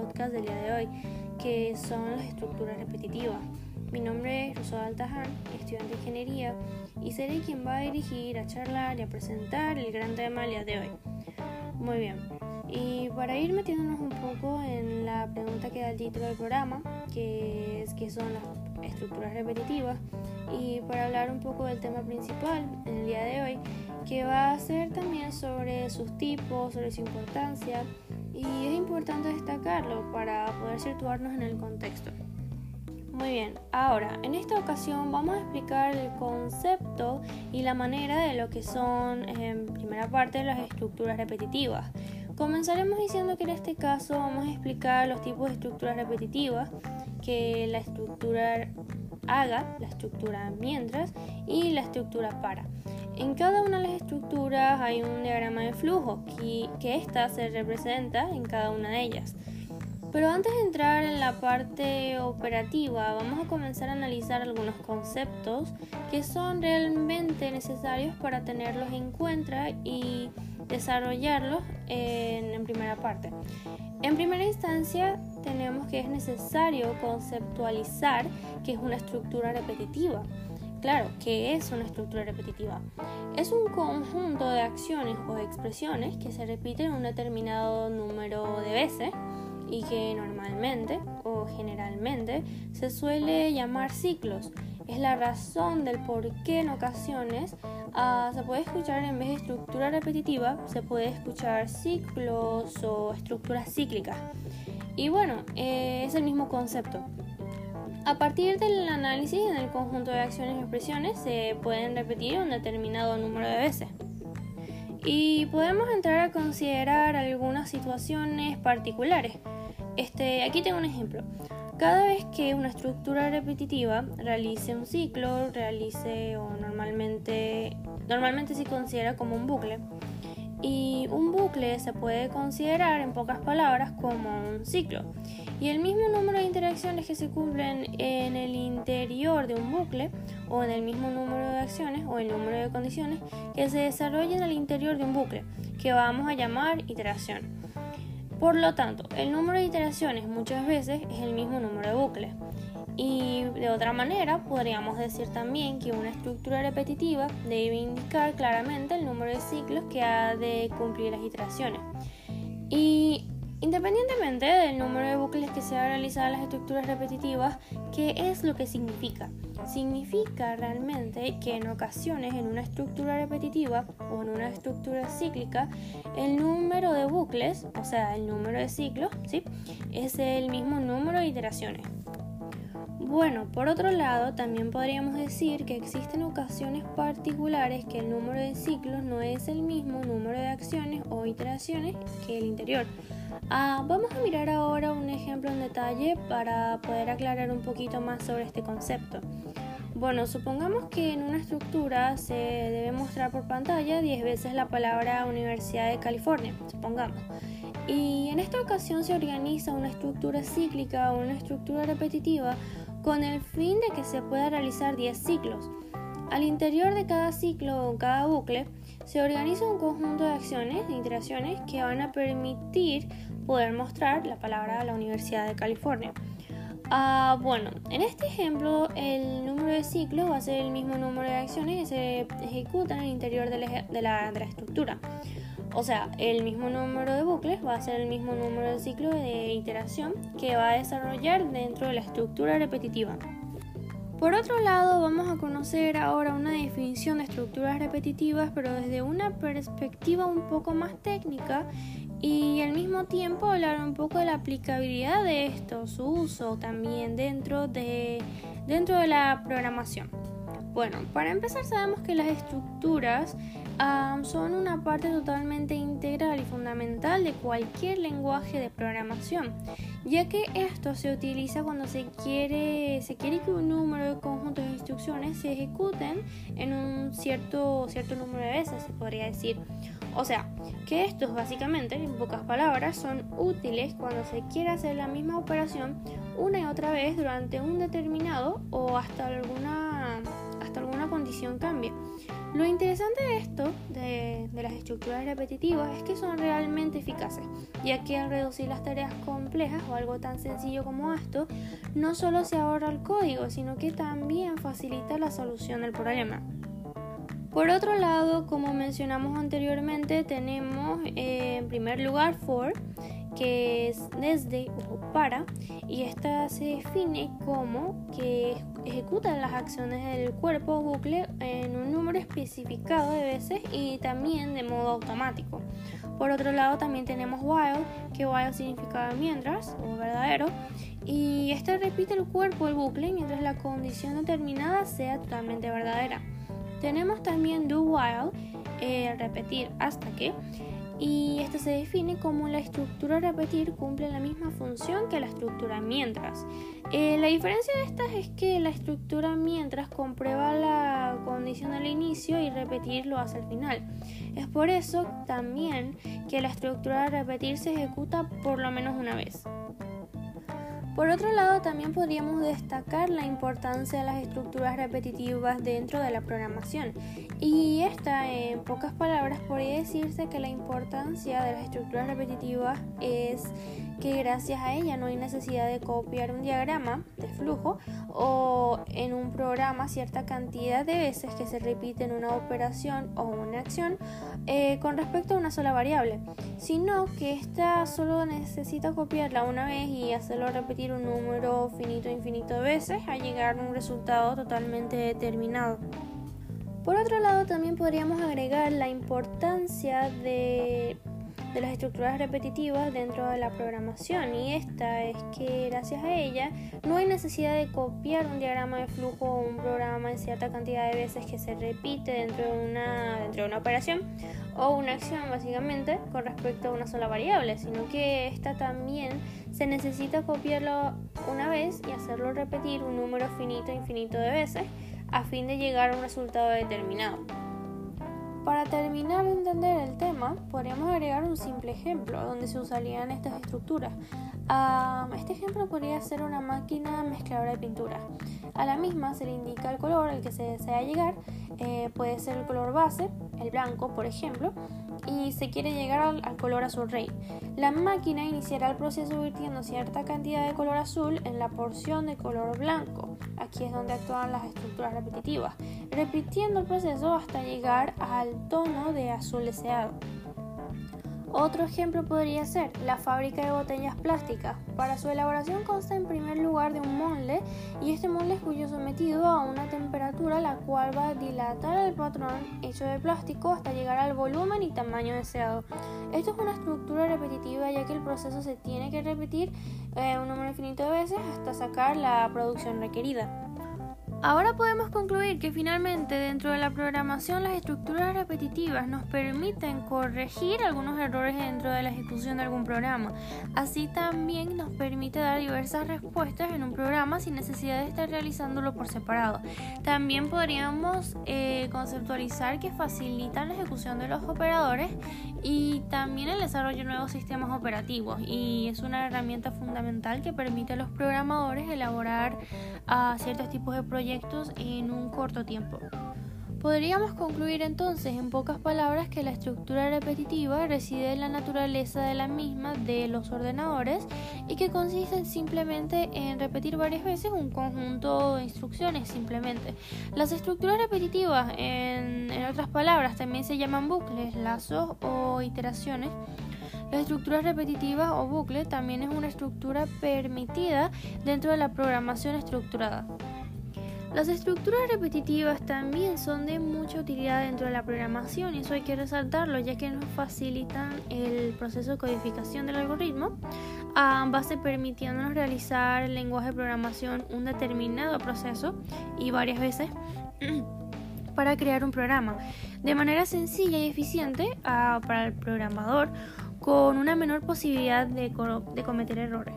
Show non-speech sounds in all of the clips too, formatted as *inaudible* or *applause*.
podcast del día de hoy, que son las estructuras repetitivas. Mi nombre es Rosa Altaján, estudiante de ingeniería, y seré quien va a dirigir, a charlar y a presentar el gran tema del día de hoy. Muy bien, y para ir metiéndonos un poco en la pregunta que da el título del programa, que es qué son las estructuras repetitivas, y para hablar un poco del tema principal en el día de hoy, que va a ser también sobre sus tipos, sobre su importancia, y es importante destacarlo para poder situarnos en el contexto. Muy bien, ahora en esta ocasión vamos a explicar el concepto y la manera de lo que son en primera parte las estructuras repetitivas. Comenzaremos diciendo que en este caso vamos a explicar los tipos de estructuras repetitivas, que la estructura haga, la estructura mientras y la estructura para. En cada una de las estructuras hay un diagrama de flujo que, que se representa en cada una de ellas. Pero antes de entrar en la parte operativa, vamos a comenzar a analizar algunos conceptos que son realmente necesarios para tenerlos en cuenta y desarrollarlos en, en primera parte. En primera instancia, tenemos que es necesario conceptualizar que es una estructura repetitiva. Claro, ¿qué es una estructura repetitiva? Es un conjunto de acciones o expresiones que se repiten un determinado número de veces y que normalmente o generalmente se suele llamar ciclos. Es la razón del por qué en ocasiones uh, se puede escuchar en vez de estructura repetitiva, se puede escuchar ciclos o estructuras cíclicas. Y bueno, eh, es el mismo concepto. A partir del análisis en el conjunto de acciones y expresiones se pueden repetir un determinado número de veces. Y podemos entrar a considerar algunas situaciones particulares. Este, aquí tengo un ejemplo. Cada vez que una estructura repetitiva realice un ciclo, realice o normalmente, normalmente se considera como un bucle. Y un bucle se puede considerar en pocas palabras como un ciclo. Y el mismo número de interacciones que se cumplen en el interior de un bucle o en el mismo número de acciones o el número de condiciones que se desarrollan al interior de un bucle, que vamos a llamar iteración. Por lo tanto, el número de iteraciones muchas veces es el mismo número de bucles. Y de otra manera, podríamos decir también que una estructura repetitiva debe indicar claramente el número de ciclos que ha de cumplir las iteraciones. Y Independientemente del número de bucles que se ha realizado las estructuras repetitivas, ¿qué es lo que significa? Significa realmente que en ocasiones en una estructura repetitiva o en una estructura cíclica, el número de bucles, o sea, el número de ciclos, ¿sí? es el mismo número de iteraciones. Bueno, por otro lado, también podríamos decir que existen ocasiones particulares que el número de ciclos no es el mismo número de acciones o iteraciones que el interior. Ah, vamos a mirar ahora un ejemplo en detalle para poder aclarar un poquito más sobre este concepto. Bueno, supongamos que en una estructura se debe mostrar por pantalla 10 veces la palabra Universidad de California, supongamos. Y en esta ocasión se organiza una estructura cíclica o una estructura repetitiva con el fin de que se pueda realizar 10 ciclos. Al interior de cada ciclo o cada bucle se organiza un conjunto de acciones, de interacciones que van a permitir poder mostrar la palabra a la Universidad de California. Ah, bueno, en este ejemplo el número de ciclos va a ser el mismo número de acciones que se ejecutan el interior de la, de la estructura. O sea, el mismo número de bucles va a ser el mismo número de ciclo de iteración que va a desarrollar dentro de la estructura repetitiva. Por otro lado, vamos a conocer ahora una definición de estructuras repetitivas, pero desde una perspectiva un poco más técnica y al mismo tiempo hablar un poco de la aplicabilidad de esto, su uso también dentro de, dentro de la programación. Bueno, para empezar sabemos que las estructuras son una parte totalmente integral y fundamental de cualquier lenguaje de programación, ya que esto se utiliza cuando se quiere, se quiere que un número de conjuntos de instrucciones se ejecuten en un cierto, cierto número de veces, se podría decir. O sea, que estos básicamente, en pocas palabras, son útiles cuando se quiere hacer la misma operación una y otra vez durante un determinado o hasta alguna, hasta alguna condición cambie. Lo interesante de esto, de, las estructuras repetitivas, es que son realmente eficaces, ya que al reducir las tareas complejas o algo tan sencillo como esto, no solo se ahorra el código, sino que también facilita la solución del problema. Por otro lado, como mencionamos anteriormente, tenemos eh, en primer lugar for, que es desde o para, y esta se define como que ejecuta las acciones del cuerpo bucle en un número especificado de veces y también de modo automático. Por otro lado también tenemos while, que while significa mientras o verdadero, y este repite el cuerpo del bucle mientras la condición determinada sea totalmente verdadera. Tenemos también do while, eh, repetir hasta que, y esto se define como la estructura repetir cumple la misma función que la estructura mientras. Eh, la diferencia de estas es que la estructura mientras comprueba la condición al inicio y repetir lo hace al final. Es por eso también que la estructura repetir se ejecuta por lo menos una vez. Por otro lado, también podríamos destacar la importancia de las estructuras repetitivas dentro de la programación. Y esta, en pocas palabras, podría decirse que la importancia de las estructuras repetitivas es que gracias a ella no hay necesidad de copiar un diagrama de flujo o en un programa cierta cantidad de veces que se repiten una operación o una acción eh, con respecto a una sola variable, sino que ésta solo necesita copiarla una vez y hacerlo repetir un número finito infinito de veces a llegar a un resultado totalmente determinado. Por otro lado, también podríamos agregar la importancia de de las estructuras repetitivas dentro de la programación y esta es que gracias a ella no hay necesidad de copiar un diagrama de flujo o un programa en cierta cantidad de veces que se repite dentro de una, dentro de una operación o una acción básicamente con respecto a una sola variable, sino que esta también se necesita copiarlo una vez y hacerlo repetir un número finito infinito de veces a fin de llegar a un resultado determinado. Para terminar de entender el tema, podríamos agregar un simple ejemplo donde se usarían estas estructuras. este ejemplo podría ser una máquina mezcladora de pintura. A la misma se le indica el color al que se desea llegar, eh, puede ser el color base, el blanco por ejemplo, y se quiere llegar al, color azul rey. La máquina iniciará el proceso vertiendo cierta cantidad de color azul en la porción de color blanco. Aquí es donde actúan las estructuras repetitivas, repitiendo el proceso hasta llegar al tono de azul deseado. Otro ejemplo podría ser la fábrica de botellas plásticas. Para su elaboración consta en primer lugar de un molde y este molde es cuyo sometido a una temperatura la cual va a dilatar el patrón hecho de plástico hasta llegar al volumen y tamaño deseado. Esto es una estructura repetitiva ya que el proceso se tiene que repetir eh, un número infinito de veces hasta sacar la producción requerida. Ahora podemos concluir que finalmente dentro de la programación las estructuras repetitivas nos permiten corregir algunos errores dentro de la ejecución de algún programa. Así también nos permite dar diversas respuestas en un programa sin necesidad de estar realizándolo por separado. También podríamos eh, conceptualizar que facilitan la ejecución de los operadores y también el desarrollo de nuevos sistemas operativos y es una herramienta fundamental que permite a los programadores elaborar a ciertos tipos de proyectos en un corto tiempo. Podríamos concluir entonces en pocas palabras que la estructura repetitiva reside en la naturaleza de la misma de los ordenadores y que consiste simplemente en repetir varias veces un conjunto de instrucciones simplemente. Las estructuras repetitivas, en, en otras palabras, también se llaman bucles, lazos o iteraciones. La estructura repetitiva o bucle también es una estructura permitida dentro de la programación estructurada. Las estructuras repetitivas también son de mucha utilidad dentro de la programación y eso hay que resaltarlo ya que nos facilitan el proceso de codificación del algoritmo, a base permitiéndonos realizar el lenguaje de programación un determinado proceso y varias veces *clears throat* para crear un programa de manera sencilla y eficiente ah, para el programador con una menor posibilidad de cometer errores.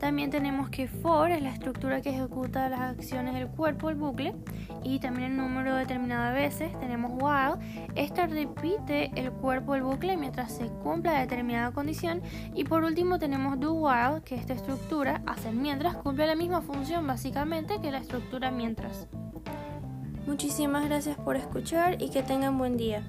También tenemos que for es la estructura que ejecuta las acciones del cuerpo, el bucle, y también el número determinado de veces. Tenemos while, esta repite el cuerpo del bucle mientras se cumpla determinada condición. Y por último tenemos do while, que esta estructura hace mientras cumple la misma función básicamente que la estructura mientras. Muchísimas gracias por escuchar y que tengan buen día.